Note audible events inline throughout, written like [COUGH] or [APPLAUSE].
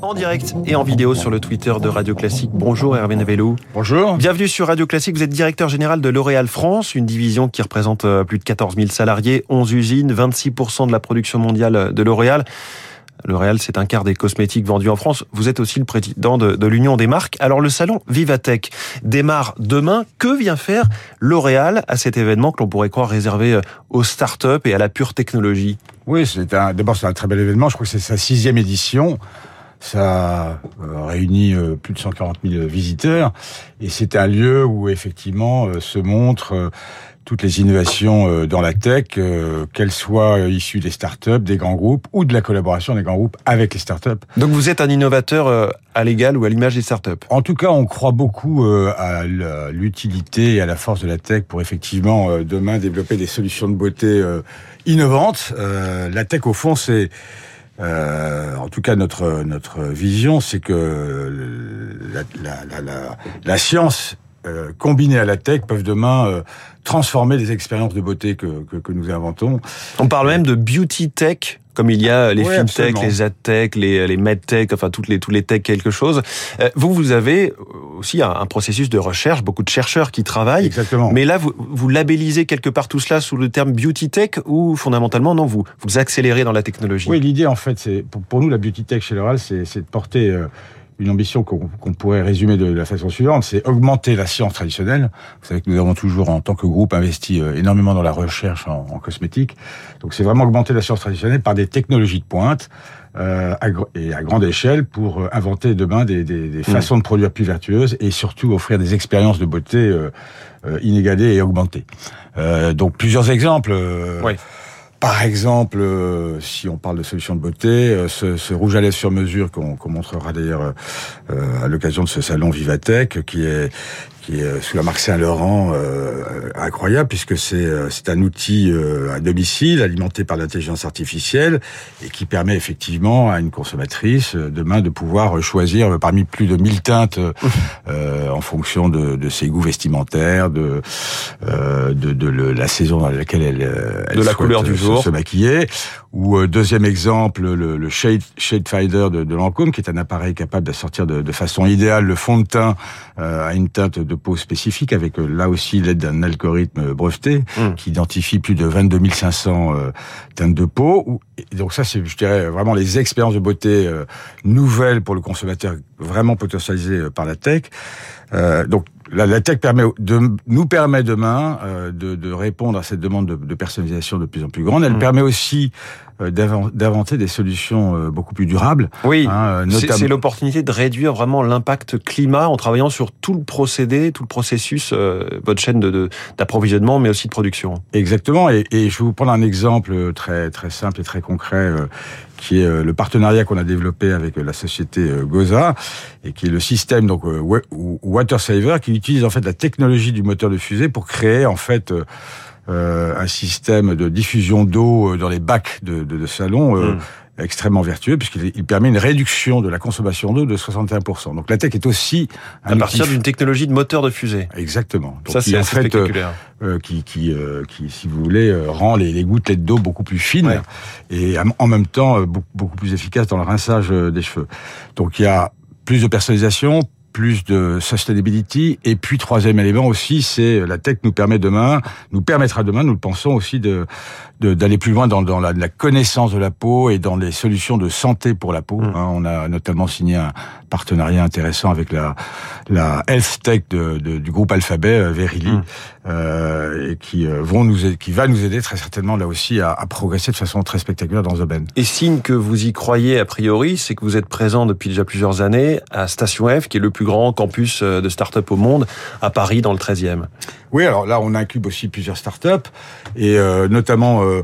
En direct et en vidéo sur le Twitter de Radio Classique. Bonjour Hervé Navelou. Bonjour. Bienvenue sur Radio Classique. Vous êtes directeur général de L'Oréal France, une division qui représente euh, plus de 14 000 salariés, 11 usines, 26% de la production mondiale de L'Oréal. L'Oréal, c'est un quart des cosmétiques vendus en France. Vous êtes aussi le président de, l'Union des marques. Alors le salon Vivatech démarre demain. Que vient faire L'Oréal à cet événement que l'on pourrait croire réservé euh, aux startups et à la pure technologie? Oui, c'est un, d'abord c'est un très bel événement. Je crois que c'est sa sixième édition. Ça euh, réunit euh, plus de 140 000 visiteurs et c'est un lieu où effectivement se montrent toutes les innovations dans la tech, qu'elles soient issues des startups, des grands groupes ou de la collaboration des grands groupes avec les startups. Donc vous êtes un innovateur à l'égal ou à l'image des startups? En tout cas, on croit beaucoup à l'utilité et à la force de la tech pour effectivement demain développer des solutions de beauté innovantes. La tech, au fond, c'est euh, en tout cas, notre notre vision, c'est que la, la, la, la science euh, combinée à la tech peuvent demain euh, transformer les expériences de beauté que, que, que, nous inventons. On parle même de beauty tech comme il y a les oui, fintech, les adtech, les, les medtech, enfin toutes les tous les tech quelque chose. Euh, vous vous avez aussi un, un, processus de recherche, beaucoup de chercheurs qui travaillent. Exactement. Mais là vous, vous labellisez quelque part tout cela sous le terme beauty tech ou fondamentalement non vous vous accélérez dans la technologie? Oui, l'idée en fait c'est pour, pour, nous la beauty tech chez L'Oréal c'est de porter une ambition qu'on qu pourrait résumer de la façon suivante, c'est augmenter la science traditionnelle. Vous savez que nous avons toujours, en tant que groupe, investi euh, énormément dans la recherche en, en cosmétique. Donc c'est vraiment augmenter la science traditionnelle par des technologies de pointe euh, à, et à grande échelle pour euh, inventer demain des, des, des façons mmh. de produire plus vertueuses et surtout offrir des expériences de beauté euh, inégalées et augmentées. Euh, donc plusieurs exemples. Oui. Par exemple, euh, si on parle de solutions de beauté, euh, ce, ce, rouge à lèvres sur mesure qu'on qu montrera d'ailleurs euh, à l'occasion de ce salon Vivatech, qui est qui est sous la marque Saint-Laurent euh, incroyable puisque c'est c'est un outil euh, à domicile alimenté par l'intelligence artificielle et qui permet effectivement à une consommatrice demain de pouvoir choisir parmi plus de 1000 teintes [LAUGHS] euh, en fonction de, de, ses goûts vestimentaires, de de, de le, la saison dans laquelle elle, elle de la couleur du jour se maquiller. Ou euh, deuxième exemple, le, le Shade, Shade Finder de, de Lancôme, qui est un appareil capable de sortir de, de façon idéale le fond de teint euh, à une teinte de peau spécifique, avec euh, là aussi l'aide d'un algorithme breveté mmh. qui identifie plus de 22 500 euh, teintes de peau. Et donc ça, c'est, je dirais, vraiment les expériences de beauté euh, nouvelles pour le consommateur, vraiment potentialisées par la tech. donc la, la, tech permet de, nous permet demain euh, de, de, répondre à cette demande de, de, personnalisation de plus en plus grande. Elle mmh. permet aussi euh, d'inventer des solutions euh, beaucoup plus durables. Oui, hein, notamment... c'est l'opportunité de réduire vraiment l'impact climat en travaillant sur tout le procédé, tout le processus, euh, votre chaîne d'approvisionnement, mais aussi de production. Exactement. Et, et, je vais vous prendre un exemple très très simple et très concret. Euh, qui est le partenariat qu'on a développé avec la société Goza et qui est le système donc Water Saver qui utilise en fait la technologie du moteur de fusée pour créer en fait euh, un système de diffusion d'eau dans les bacs de, de, de salon euh, mmh. extrêmement vertueux puisqu'il il permet une réduction de la consommation d'eau de 61%. Donc la tech est aussi à partir d'une technologie de moteur de fusée. Exactement. Donc, Ça c'est en fait euh, qui, qui, qui, si vous voulez, rend les, les gouttelettes d'eau beaucoup plus fines ouais. et en même temps beaucoup, beaucoup plus efficace dans le rinçage des cheveux. Donc il y a plus de personnalisation, plus de sustainability. Et puis troisième élément aussi, c'est la tech nous permet demain, nous permettra demain, nous le pensons aussi de d'aller plus loin dans, dans la, la, connaissance de la peau et dans les solutions de santé pour la peau. Mmh. Hein, on a notamment signé un partenariat intéressant avec la la health tech de, de, du groupe Alphabet, euh, Verily, mmh. euh, et qui euh, vont nous qui va nous aider très certainement là aussi à, à, progresser de façon très spectaculaire dans ce domaine. Et signe que vous y croyez a priori, c'est que vous êtes présent depuis déjà plusieurs années à Station F, qui est le plus grand campus euh, de start-up au monde, à Paris, dans le 13e. Oui, alors là, on incube aussi plusieurs start-up, et euh, notamment... Euh,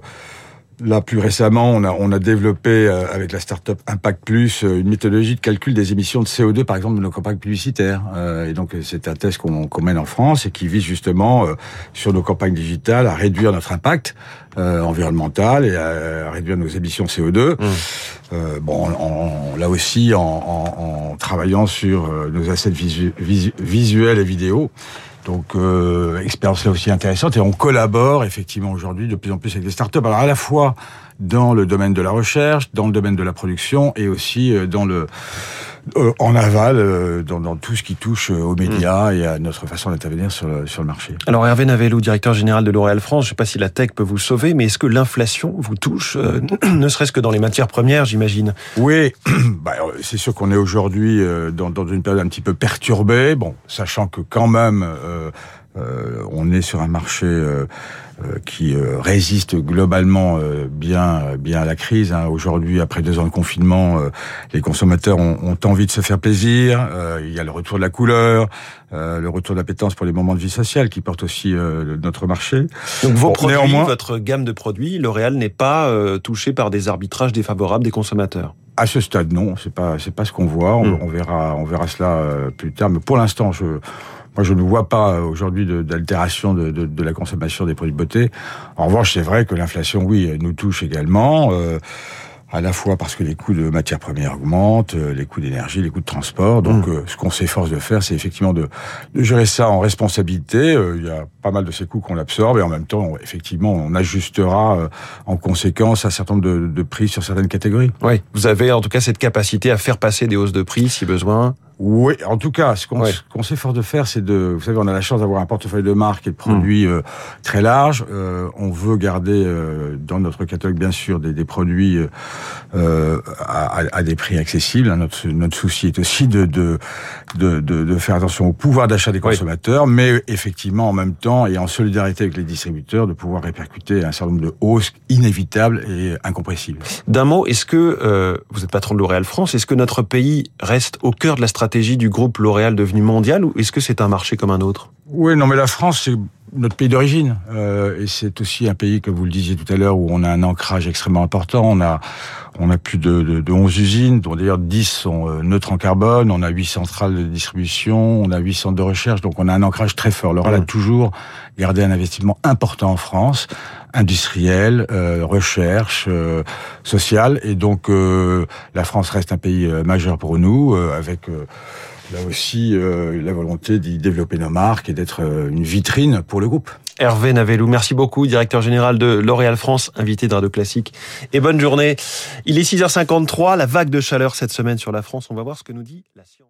Là, plus récemment, on a, on a développé euh, avec la start-up Impact Plus euh, une méthodologie de calcul des émissions de CO2, par exemple, de nos campagnes publicitaires. Euh, et donc, c'est un test qu'on qu mène en France et qui vise justement, sur nos campagnes digitales, à réduire notre impact environnemental et à, à, réduire nos émissions CO2. Mmh. bon, en, là aussi, en, en, en, travaillant sur nos assets visu, visu, visuels et vidéo. Donc, euh, expérience là aussi intéressante et on collabore effectivement aujourd'hui de plus en plus avec des startups. Alors à la fois dans le domaine de la recherche, dans le domaine de la production et aussi euh, dans le euh, en aval, euh, dans, dans, tout ce qui touche aux médias et à notre façon d'intervenir sur le, sur le marché. Alors Hervé Navelou, directeur général de L'Oréal France, je ne sais pas si la tech peut vous sauver, mais est-ce que l'inflation vous touche, [CLEARS THROAT] ne serait-ce que dans les matières premières, j'imagine? Oui, [CLEARS THROAT] bah, c'est sûr qu'on est aujourd'hui dans, dans, une période un petit peu perturbée, bon, sachant que quand même... Euh, on est sur un marché euh, euh, qui résiste globalement bien, bien à la crise. Hein. Aujourd'hui, après deux ans de confinement, les consommateurs ont, ont, envie de se faire plaisir. il y a le retour de la couleur, le retour de l'appétence pour les moments de vie sociale qui portent aussi notre marché. Donc vos produits, néanmoins, votre gamme de produits, L'Oréal n'est pas touché par des arbitrages défavorables des consommateurs? À ce stade, non, c'est pas c'est pas ce qu'on voit. On, hmm. on, verra on verra cela plus tard. Mais pour l'instant, je moi, je ne vois pas euh, aujourd'hui d'altération de, de, de, la consommation des produits de beauté. En revanche, c'est vrai que l'inflation, oui, nous touche également. Euh, à la fois parce que les coûts de matières premières augmentent, euh, les coûts d'énergie, les coûts de transport. Donc, mmh. ce qu'on s'efforce de faire, c'est effectivement de, de, gérer ça en responsabilité. il y a pas mal de ces coûts qu'on absorbe et en même temps, effectivement, on ajustera en conséquence un certain nombre de, de prix sur certaines catégories. Oui, vous avez en tout cas cette capacité à faire passer des hausses de prix si besoin. Oui, en tout cas, ce qu'on s'efforce de faire, c'est de, vous savez, on a la chance d'avoir un portefeuille de marques et de produits hmm. euh, très large. Euh, on veut garder euh, dans notre catalogue, bien sûr, des, des produits euh, à, à, des prix accessibles. Notre, notre souci est aussi de de, de, de, faire attention au pouvoir d'achat des consommateurs, mais effectivement, en même temps, et en solidarité avec les distributeurs, de pouvoir répercuter un certain nombre de hausses inévitables et incompressibles. D'un mot, est-ce que vous êtes patron de L'Oréal France, est-ce que notre pays reste au cœur de la stratégie stratégie du groupe L'Oréal devenu mondial ou est-ce que c'est un marché comme un autre? Oui, non, mais la France, c'est notre pays d'origine. Euh, et c'est aussi un pays, comme vous le disiez tout à l'heure, où on a un ancrage extrêmement important. On a, on a plus de, de, de 11 usines, dont d'ailleurs 10 sont euh, neutres en carbone. On a 8 centrales de distribution, on a 8 centres de recherche. Donc on a un ancrage très fort. L'Oréal a mmh. toujours gardé un investissement important en France, industriel, euh, recherche, euh, sociale. Et donc euh, la France reste un pays majeur pour nous, avec là aussi euh, la volonté d'y développer nos marques et d'être euh, une vitrine pour le groupe. Hervé Navelou, merci beaucoup, directeur général de L'Oréal France, invité de Radio Classique. Et bonne journée. Il est 6h53, la vague de chaleur cette semaine sur la France. On va voir ce que nous dit la science.